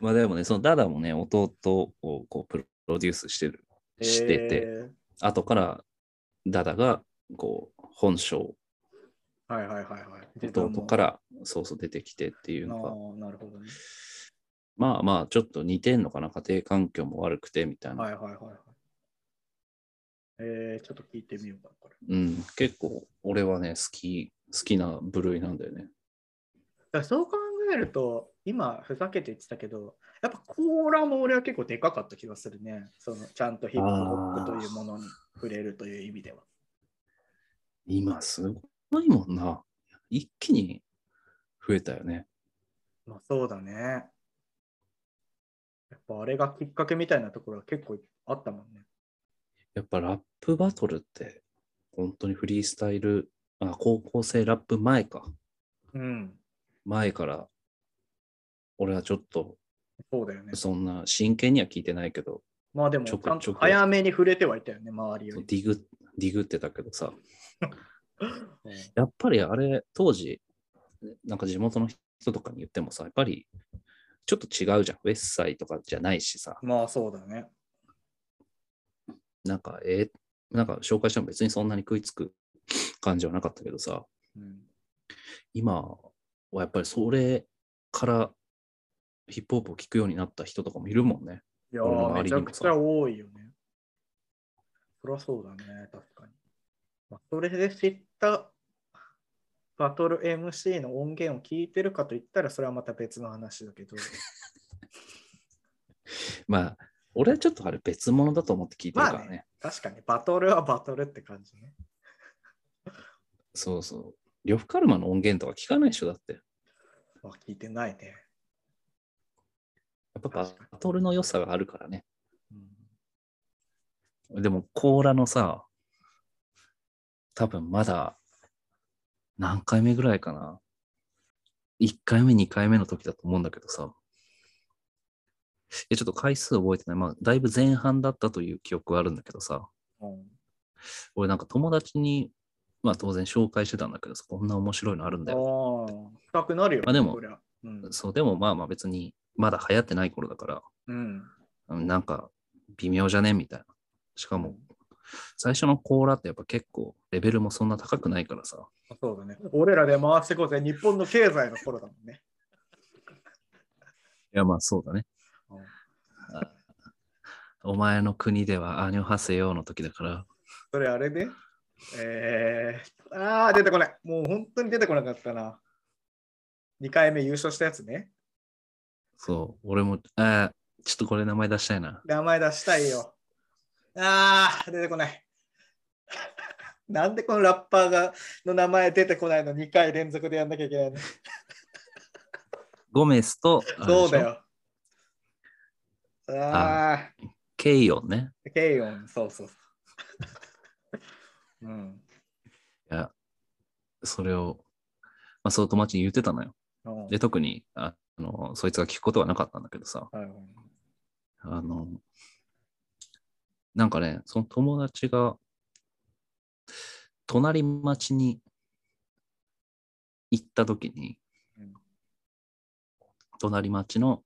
まあでもね、そのダダもね、弟をこうプロデュースしてる、してて、え後からダダがこう本性、ーはいはいはいはい。弟からそうそう出てきてっていうあのが、ーなるほどね。まあまあちょっと似てんのかな、家庭環境も悪くてみたいな。はいはいはいはい。えー、ちょっと聞いてみようかな、これ。うん、結構俺はね、好き、好きな部類なんだよね。だそう考えると、今、ふざけて言ってたけど、やっぱコーラも俺は結構でかかった気がするね。そのちゃんとヒップホップというものに触れるという意味では。今すごいもんな。一気に増えたよね。まあそうだね。やっぱあれがきっかけみたいなところは結構あったもんね。やっぱラップバトルって本当にフリースタイル、あ高校生ラップ前か。うん。前から俺はちょっとそうだよね。そんな真剣には聞いてないけど、まあでも、ちちょこちょこ早めに触れてはいたよね、周りより。ディグ、ディグってたけどさ、うんやっぱりあれ、当時、なんか地元の人とかに言ってもさ、やっぱりちょっと違うじゃん。ウェッサイとかじゃないしさ、まあそうだね。なんか、えーなんか紹介しても別にそんなに食いつく感じはなかったけどさ、うん、今はやっぱりそれからヒップホップを聞くようになった人とかもいるもんね。いやー、めちゃくちゃ多いよね。そりゃそうだね、確かに。まあ、それで知ったバトル MC の音源を聞いてるかといったら、それはまた別の話だけど。まあ、俺はちょっとあれ別物だと思って聞いてるからね。まあね確かに、バトルはバトルって感じね。そうそう。呂布カルマの音源とか聞かないでしょ、だって。やあ聞いてないね。っぱバトルの良さがあるからね。うん、でも、コーラのさ、多分まだ何回目ぐらいかな。1回目、2回目の時だと思うんだけどさ。え、ちょっと回数覚えてない。まあ、だいぶ前半だったという記憶はあるんだけどさ。うん俺なんか友達に、まあ当然紹介してたんだけどさ、こんな面白いのあるんだよ。ああ、深くなるよ、まあでもうん。そう、でもまあまあ別に、まだ流行ってない頃だから、うん。うんなんか微妙じゃねみたいな。しかも、最初のコーラってやっぱ結構レベルもそんな高くないからさ。そうだね。俺らで回していこうぜ。日本の経済の頃だもんね。いやまあそうだね。お前の国ではアニョハセヨの時だから、それあれで？えー、ああ、出てこない。もう本当に出てこなかったな。2回目優勝したやつね。そう、俺も、あーちょっとこれ名前出したいな。名前出したいよ。ああ、出てこない。なんでこのラッパーがの名前出てこないの2回連続でやんなきゃいけないの？ゴメスと、あれでしょ？そうだ。よ。ああ、ケイオンね。ケイオン、そうそうそう。うん。いや、それを、まあそう友達に言ってたのよ。うんで、特に、あの、そいつが聞くことはなかったんだけどさ、はいはい。あの、なんかね、その友達が、隣町に行った時に、うん。隣町の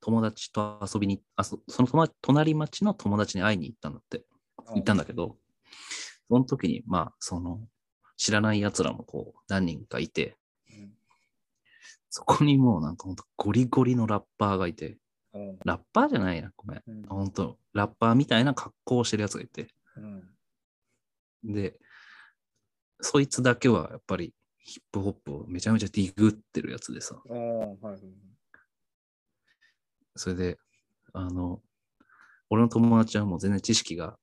友達と遊びに、あそその隣町の友達に会いに行ったんだって、行ったんだけど、その時に、まあ、その、知らない奴らもこう、何人かいて、うんそこにもうなんかほんとゴリゴリのラッパーがいて、うん。ラッパーじゃないな、ごめん。うん。ほんと、ラッパーみたいな格好をしてるやつがいて、うん。で、そいつだけはやっぱりヒップホップをめちゃめちゃディグってるやつでさ、うんはいはいそれで、あの、俺の友達はもう全然知識が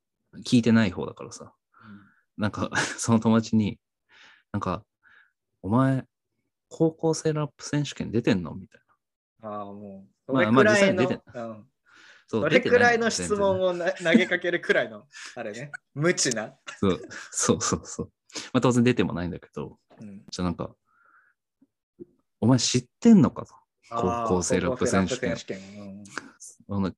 聞いてない方だからさ、なんか、その友達に、なんか、お前、高校生ラップ選手権出てんの？みたいな。ああ、もう、そまあまあ実際に出てうん。そうそれくらいの質問をな投げかけるくらいの、あれね、無知な。そうそうそうそう。まあ当然出てもないんだけど、うんじゃあなんか、お前知ってんのかと？高校生ラップ選手権。高校生ラップ選手権。あの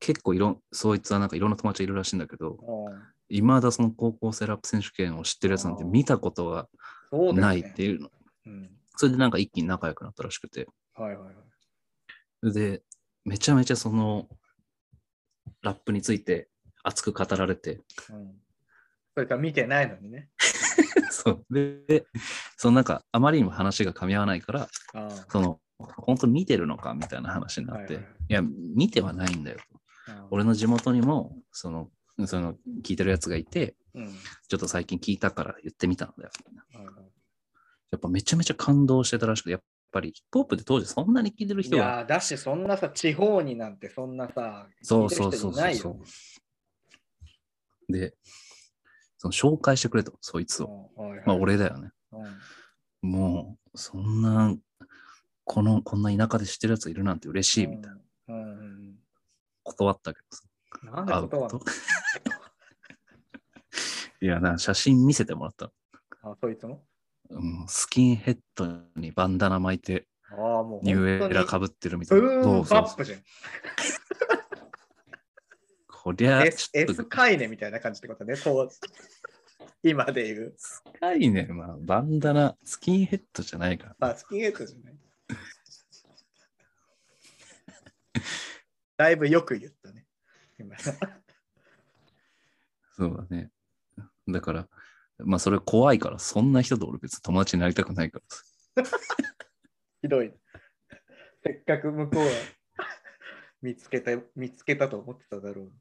結構いろん、そいつはなんかいろんな友達いるらしいんだけど、うん。うんいまだその高校生ラップ選手権を知ってるやつなんて見たことがないっていうの。うんそれでなんか一気に仲良くなったらしくて。はいはいはい。で、めちゃめちゃそのラップについて熱く語られて、うんそれから見てないのにね。そう。で、でそのなんかあまりにも話が噛み合わないから、あその、本当に見てるのかみたいな話になって、はいいはいや、見てはないんだよ俺の地元にも、その、その聞いてるやつがいて、うんちょっと最近聞いたから言ってみたんだよ。はいはいやっぱめちゃめちゃ感動してたらしくて、やっぱりヒップホップって当時そんなに聞いてるい人が、やーだし、そんなさ、地方になんてそんなさ、そうそうそう聞いてる人いないそうよ。で、その紹介してくれと、そいつを。うんはいはいまあ俺だよね。うんもう、そんな、この、こんな田舎で知ってるやついるなんて嬉しいみたいな。うんうん断ったけどさ。うんなんで会う断ること。いや、な写真見せてもらった。のあ、そいつも？うん、スキンヘッドにバンダナ巻いて、ああ、もうニューエラかぶってるみたいな。うそうバップじゃん。こりゃ、S, カイネみたいな感じってことね、当時。今で言う。深いね。まあ、バンダナ、スキンヘッドじゃないから。まあ、スキンヘッドじゃない。だいぶよく言ったね。今そうだね。だから、まあ、それ怖いから、そんな人と俺別に友達になりたくないからさ。ひどい。せっかく向こうは見つけた、見つけたと思ってただろう。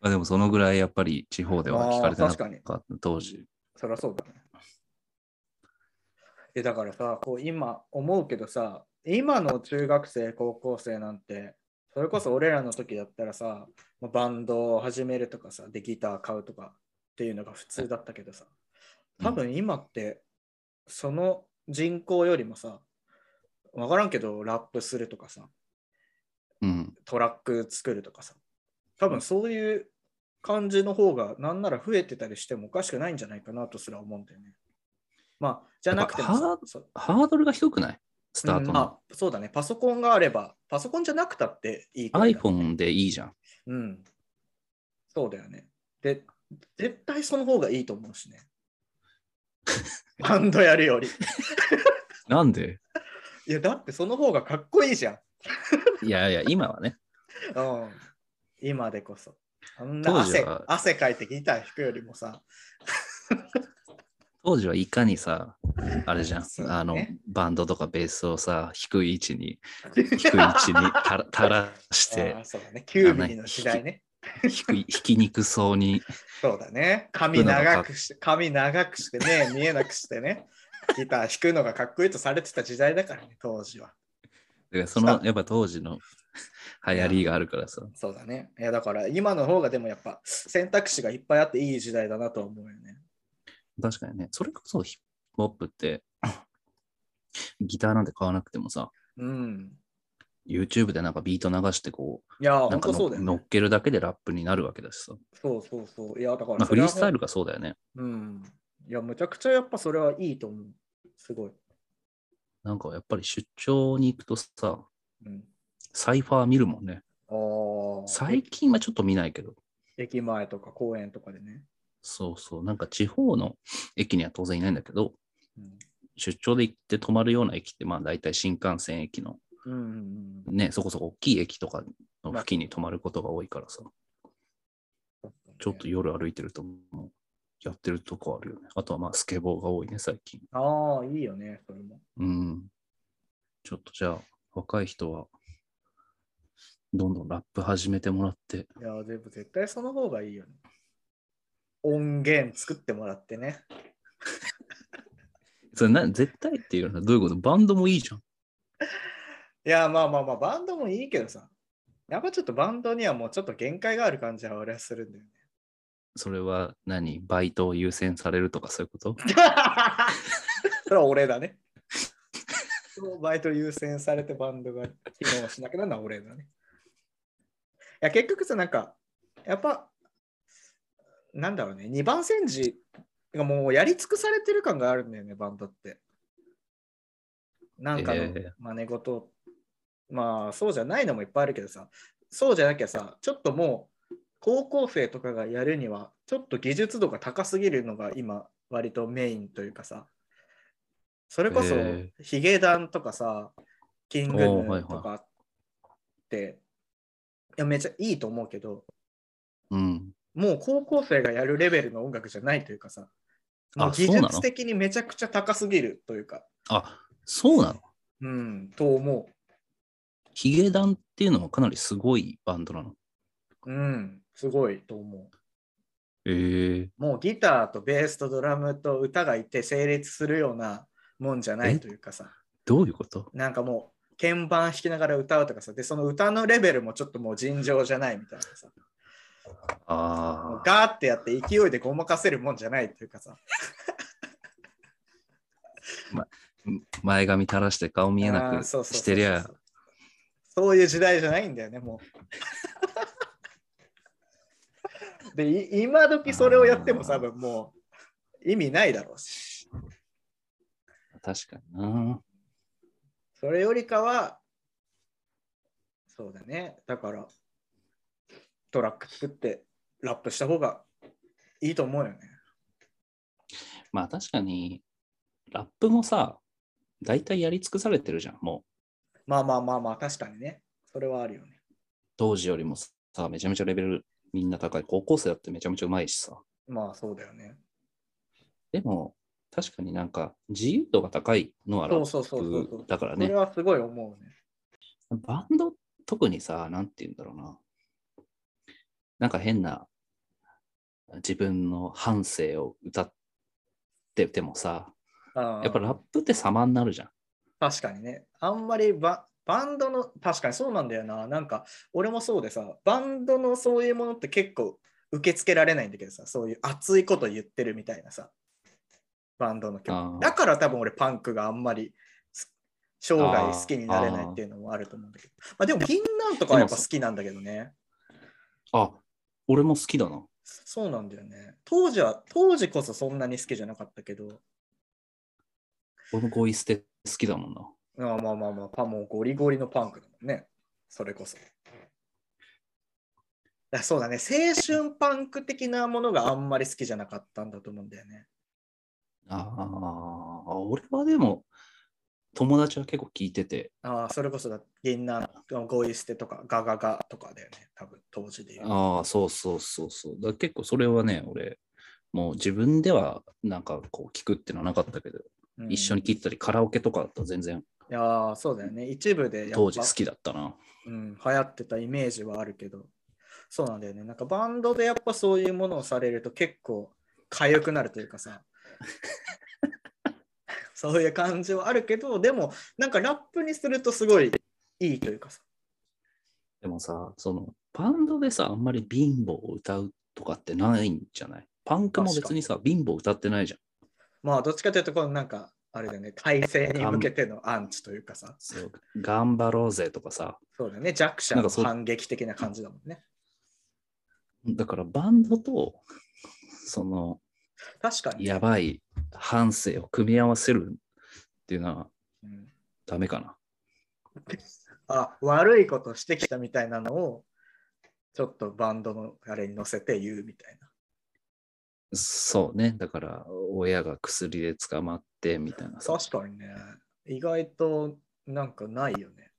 まあでもそのぐらいやっぱり地方では聞かれてなかった当時。そりゃそうだね。え、だからさ、こう今思うけどさ、今の中学生、高校生なんて、それこそ俺らの時だったらさ、まあバンドを始めるとかさ、でギター買うとかっていうのが普通だったけどさ、多分今って、その人口よりもさ、わからんけど、ラップするとかさ、うん。トラック作るとかさ、多分そういう感じの方がなんなら増えてたりしてもおかしくないんじゃないかなとすら思うんだよね。まあ、じゃなくてハードルが低くない？スタートの。うんあそうだね、パソコンがあれば、パソコンじゃなくたっていいくらいだ iPhone でいいじゃん。うん。そうだよね。で、絶対その方がいいと思うしね。バンドやるより。なんで？いや、だってその方がかっこいいじゃん。いやいや、今はね。うん、今でこそ。あんな汗汗かいてギター弾くよりもさ、当時はいかにさ、あれじゃん、ねあの、バンドとかベースをさ、低い位置に、低い位置にたら垂らしてそうだね、9ミリの時代ね。低い、弾きにくそうに、そうだね。髪長くして、髪長くしてね、見えなくしてね、ギター弾くのがかっこいいとされてた時代だからね、当時は。だからその、やっぱ当時の流行りがあるからさ、そうだね。いや、だから今の方がでもやっぱ選択肢がいっぱいあっていい時代だなと思うよね。確かにね、それこそヒップホップって、ギターなんて買わなくてもさ、うん。YouTube でなんかビート流してこいや、う、な本んかそうだよね。乗っけるだけでラップになるわけだしさ。そうそうそう。いや、だからまあ、フリースタイルがそうだよね。うん。いや、むちゃくちゃやっぱそれはいいと思う。すごい。なんかやっぱり出張に行くとさ、うん。サイファー見るもんね。ああ。最近はちょっと見ないけど、駅前とか公園とかでね。そうそう、なんか地方の駅には当然いないんだけど、うん。出張で行って泊まるような駅って、まあ大体新幹線駅のうんうんうんね、そこそこ大きい駅とかの付近に泊まることが多いからさ、ちょっと夜歩いてるとやってるとこあるよね。あとはまあスケボーが多いね、最近。ああ、いいよね、それも。うん。ちょっとじゃあ、若い人は、どんどんラップ始めてもらって、いや、でも絶対その方がいいよね。音源作ってもらってね。それな絶対っていうのはどういうこと？バンドもいいじゃん。いや、まあまあまあ、バンドもいいけどさ。やっぱちょっとバンドにはもうちょっと限界がある感じは俺はするんだよね。それは何？バイトを優先されるとかそういうこと？それは俺だね。バイト優先されてバンドが機能しなくなるのは俺だね。いや、結局さ、なんか、やっぱ、なんだろうね、2番煎じがもうやり尽くされてる感があるんだよね、バンドって。なんかのえー真似事、まあそうじゃないのもいっぱいあるけどさ、そうじゃなきゃさ、ちょっともう高校生とかがやるには、ちょっと技術度が高すぎるのが今、割とメインというかさ、それこそへヒゲダンとかさ、キングヌおーとかって、いやめっちゃいいと思うけど、うん。もう高校生がやるレベルの音楽じゃないというかさ、もう技術的にめちゃくちゃ高すぎるというか、あ、そうなの？うん、と思ヒゲダンっていうのもかなりすごいバンドなの？う。うん、すごいと思ええう。もうギターとベースとドラムと歌がいて成立するようなもんじゃないというかさ、どういうこと？なんかもう鍵盤弾きながら歌うとかさ、で、その歌のレベルもちょっともう尋常じゃないみたいなさ、ああ、ガーってやって勢いでごまかせるもんじゃないというかさ、前髪垂らして顔見えなくしてりゃ、そういう時代じゃないんだよね、もう。で、い今時それをやっても多分もう意味ないだろうし、確かにな。それよりかは、そうだね、だからトラック作ってラップした方がいいと思うよね。まあ確かに、ラップもさ、大体やり尽くされてるじゃん。もう、まあまあまあまあ、確かにね、それはあるよね。当時よりもさ、めちゃめちゃレベルみんな高い。高校生だってめちゃめちゃうまいしさ。まあそうだよね。でも、確かになんか自由度が高いのはうそうそうそうそうップだからそれね。はすごい思うね。バンド、特にさ、なんて言うんだろうな。なんか変な自分の反省を歌っててもさ、ややっぱラップって様になるじゃん。確かにね。あんまりババンドの、確かにそうなんだよな。なんか、俺もそうでさ、バンドのそういうものって結構受け付けられないんだけどさ、そういう熱いこと言ってるみたいなさ、バンドのあ曲。ーだから多分俺パンクがあんまりす生涯好きになれないっていうのもあると思うんだけど。まあ、でも、銀杏とかはやっぱ好きなんだけどね。あ、俺も好きだな。そうなんだよね。当時は、当時こそそんなに好きじゃなかったけど、俺もゴイ捨て好きだもんな。あまあまあまあ、パもうゴリゴリのパンクだもんね。それこそ。だそうだね、青春パンク的なものがあんまり好きじゃなかったんだと思うんだよね。ああ、俺はでも、友達は結構聞いてて、ああ、それこそだ、銀杏、ゴイ捨てとか、ガガガとかだよね、多分当時で言う。ああ、そうそうそうそう。だ結構それはね、俺、もう自分ではなんかこう聞くっていうのはなかったけど、うん一緒に聞いてたり、カラオケとかだと全然いやーそうだよね。一部でやっぱ当時好きだったな。うん、流行ってたイメージはあるけど、そうなんだよね。なんかバンドでやっぱそういうものをされると結構痒くなるというかさ、そういう感じはあるけど、でもなんかラップにするとすごいいいというかさ。でもさ、そのバンドでさ、あんまり貧乏を歌うとかってないんじゃない？パンクも別にさ、貧乏歌ってないじゃん。まあどっちかというと、このなんかあれだよね、体制に向けてのアンチというかさ、そう頑張ろうぜとかさ、そうだよね、弱者の反撃的な感じだもんね。だからバンドと、その、確かに。やばい反省を組み合わせるっていうのはうんダメかな。あ悪いことしてきたみたいなのをちょっとバンドのあれに乗せて言うみたいな。そうね。だから、親が薬で捕まってみたいなさ。確かにね。意外となんかないよね。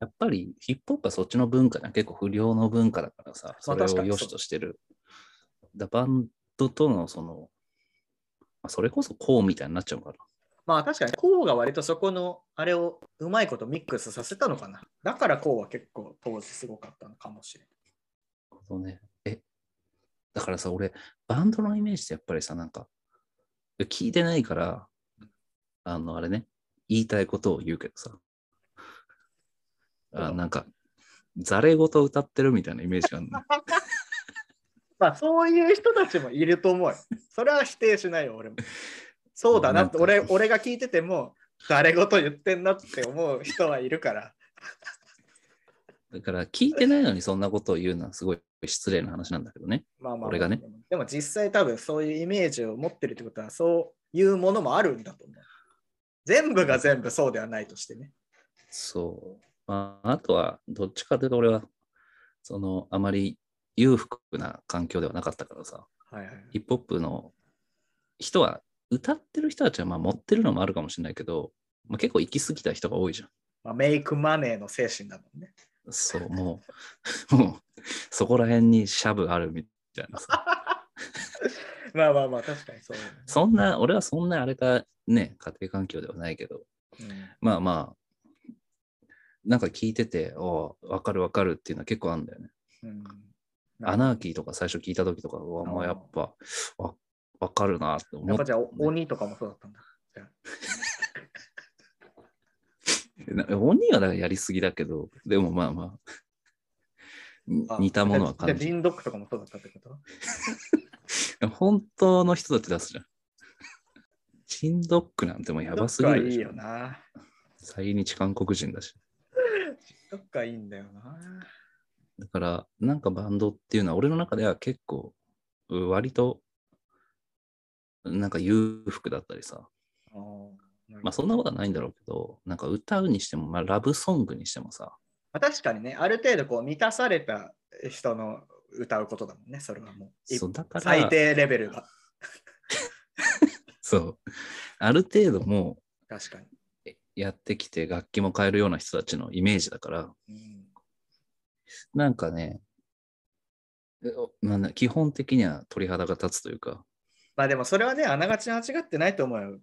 やっぱりヒップホップはそっちの文化だ結構不良の文化だからさ、それを良しとしてる。だバンドとのその、まあそれこそこうみたいになっちゃうから。まあ確かにこうが割とそこのあれをうまいことミックスさせたのかな。だからこうは結構当時すごかったのかもしれない。そうね。え、だからさ、俺、バンドのイメージってやっぱりさ、なんか、聞いてないから、あの、あれね、言いたいことを言うけどさ、あなんか、ざれ言歌ってるみたいなイメージがあるの。まあそういう人たちもいると思うよ。それは否定しないよ、俺も。そうだなって、俺俺が聞いてても、誰事言ってんなって思う人はいるから。だから、聞いてないのにそんなことを言うのはすごい失礼な話なんだけどね。まあまあ、俺がねでも。でも実際多分そういうイメージを持ってるってことはそういうものもあるんだと思う。全部が全部そうではないとしてね。そう。まあ、あとは、どっちかというと俺は、その、あまり裕福な環境ではなかったからさ、はいはい。ヒップホップの人は、歌ってる人たちはまあ持ってるのもあるかもしれないけど、まあ、結構行き過ぎた人が多いじゃん。まあ、メイクマネーの精神だもんね。そう、もう、もう、そこら辺にシャブあるみたいなさ。まあまあまあ、確かにそうだね、そんな、俺はそんなあれがね、家庭環境ではないけど、うん。まあまあ、なんか聞いてて、おうわかるわかるっていうのは結構あるんだよね。うん。アナーキーとか最初聞いた時とかは、もうやっぱ、わわかるなって思っやっぱじゃあ、鬼とかもそうだったんだ。鬼 はだからやりすぎだけど、でもまあまあ、あ似たものは感じじゃあジンドックとかもそうだったってこと？本当の人たち出すじゃん。チンドックなんてもうやばすぎるでしょいいよ。な。在日韓国人だし。ジンドックはいいんだよな。だから、なんかバンドっていうのは、俺の中では結構、う割と、なんか裕福だったりさ。まあそんなことはないんだろうけど、なんか歌うにしても、まあラブソングにしてもさ、まあ、確かにね、ある程度こう満たされた人の歌うことだもんね、それはもう。いそうだから、最低レベルが。そう、ある程度も確かに。うやってきて楽器も変えるような人たちのイメージだから、うんなんかね、えおなんだ基本的には鳥肌が立つというか、まあでもそれはね、あながち間違ってないと思うよ。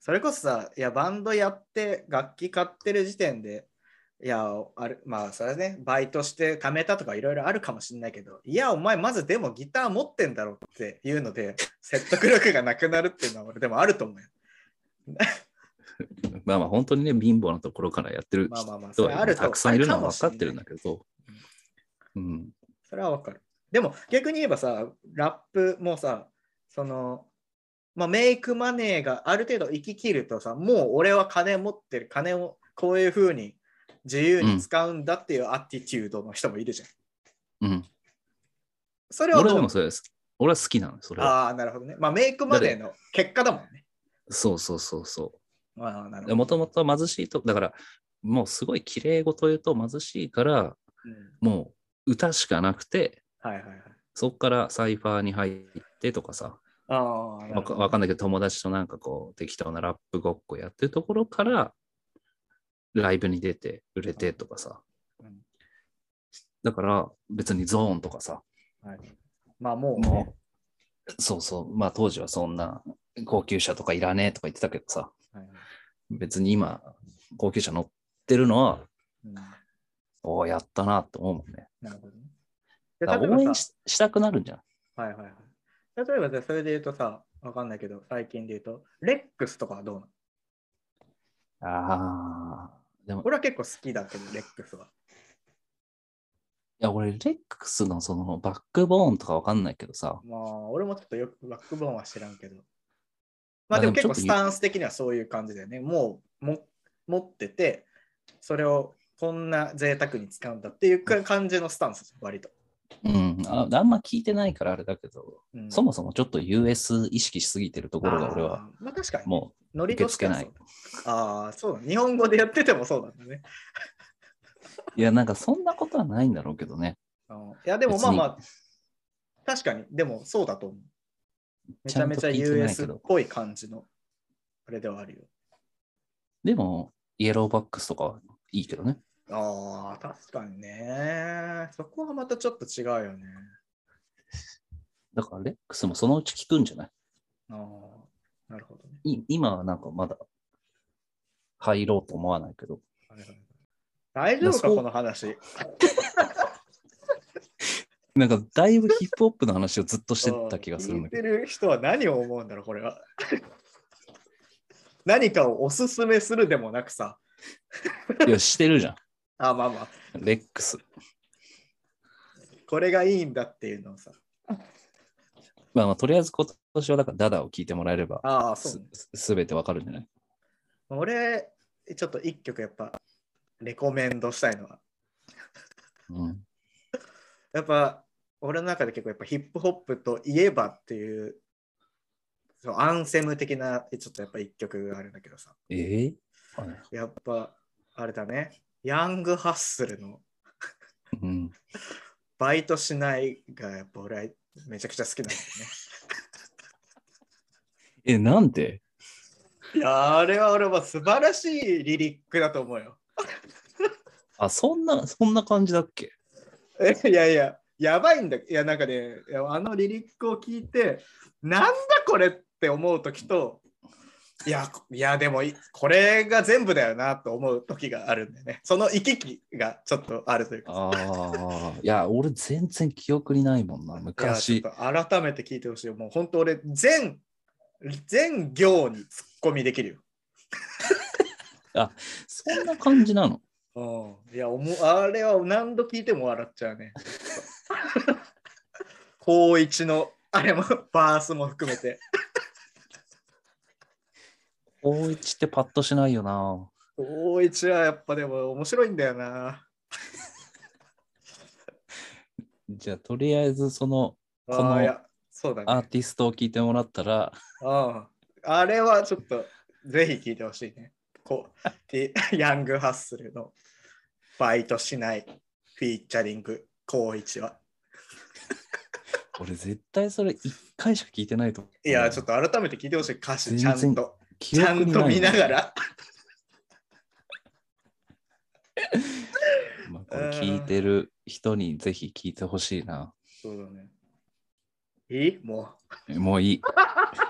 それこそさ、いや、バンドやって楽器買ってる時点で、いや、あるまあ、それはね、バイトして貯めたとかいろいろあるかもしれないけど、いや、お前、まずでもギター持ってんだろっていうので、説得力がなくなるっていうのは、俺でもあると思うよ。まあまあ本当にね、貧乏なところからやってるまあまあまあ、人それあたくさんいるのは分かってるんだけど、うん。それはわかる。でも逆に言えばさ、ラップもさ、その、まあ、メイクマネーがある程度行き切るとさ、もう俺は金持ってる、金をこういうふうに自由に使うんだっていうアティチュードの人もいるじゃん。うん。それは俺でもそれです。俺は好きなのよ、それは。ああ、なるほどね。まあメイクマネーの結果だもんね。そうそうそうそう。ああ、なるほど。もともと貧しいと、だから、もうすごい綺麗事言うと貧しいから、うんもう歌しかなくて、はいはいはい。そこからサイファーに入ってとかさ、あわかんないけど、友達となんかこう、適当なラップごっこやってるところから、ライブに出て、売れてとかさ。うんだから、別にゾーンとかさ、はいまあもうね、そうそう、まあ当時はそんな高級車とかいらねえとか言ってたけどさ、はいはい別に今、高級車乗ってるのは、うんおお、やったなと思うもんね。なるほどね。応援ししたくなるんじゃん。はいはいはい。例えばじゃあそれで言うとさ、わかんないけど、最近で言うと、レックスとかはどうなの？ああ。でも、い俺は結構好きだけど、レックスは。や、俺、レックスのそのバックボーンとかわかんないけどさ、まあ、俺もちょっとよくバックボーンは知らんけど。ままあでも結構スタンス的にはそういう感じだよね。もうも持ってて、それをこんな贅沢に使うんだっていう感じのスタンス、割と。うんあ、あんま聞いてないからあれだけど、うんそもそもちょっと US 意識しすぎてるところが俺は、まあ確かに、もノリとしては受けそうああ、そうだ。日本語でやっててもそうなんだね。う、いや、なんかそんなことはないんだろうけどね。うんいや、でもまあまあ、確かに、でもそうだと思う。めちゃめちゃ US っぽい感じの、あれではあるよ。でも、イエローバックスとかはいいけどね。ああ、確かにね。そこはまたちょっと違うよね。だから、レックスもそのうち聞くんじゃない？ああ、なるほどね。い今はなんかまだ入ろうと思わないけど。はいはいはい大丈夫か、この話。なんかだいぶヒップホップの話をずっとしてた気がするんだけど。聞いてる人は何を思うんだろう、これは。何かをおすすめするでもなくさ。いや、してるじゃん。あまあまあ、レックス。これがいいんだっていうのをさ。まあまあ、とりあえず今年はだからダダを聞いてもらえれば、ああ、そうね、すすべてわかるんじゃない？俺、ちょっと一曲やっぱ、レコメンドしたいのは。うん。やっぱ、俺の中で結構やっぱヒップホップといえばっていう、そうアンセム的なちょっとやっぱ一曲があるんだけどさ。ええはいやっぱ、あれだね。ヤングハッスルのうん。バイトしないがやっぱ俺はめちゃくちゃ好きなんだよ え、なんでね。いや、あれは俺は素晴らしいリリックだと思うよ。あ、そんな、そんな感じだっけ？え いやいや、やばいんだ。いや、なんかね、あのリリックを聞いて、なんだこれって思うときと、いや、いや、でもい、これが全部だよなと思うときがあるんだよね。その行き来がちょっとあるというか。ああ。いや、俺全然記憶にないもんな、昔。と改めて聞いてほしいよ。もう本当俺、全、全行にツッコミできるよ。そんな感じなの？うん、いやおも、あれは何度聞いても笑っちゃうね。高一の、あれも、バースも含めて。高一ってパッとしないよな。高一はやっぱでも面白いんだよな。じゃあ、とりあえずそのあこの。アーティストを聞いてもらったら、うんあれはちょっとぜひ聞いてほしいね。こう、で ヤングハッスルのバイトしないフィーチャリング高一は。俺絶対それ一回しか聞いてないと思う。いや、ちょっと改めて聞いてほしい歌詞ちゃんと。記ちゃんと見ながら。まあ、これ聞いてる人にぜひ聞いてほしいな。そうだね。いいもう。もういい。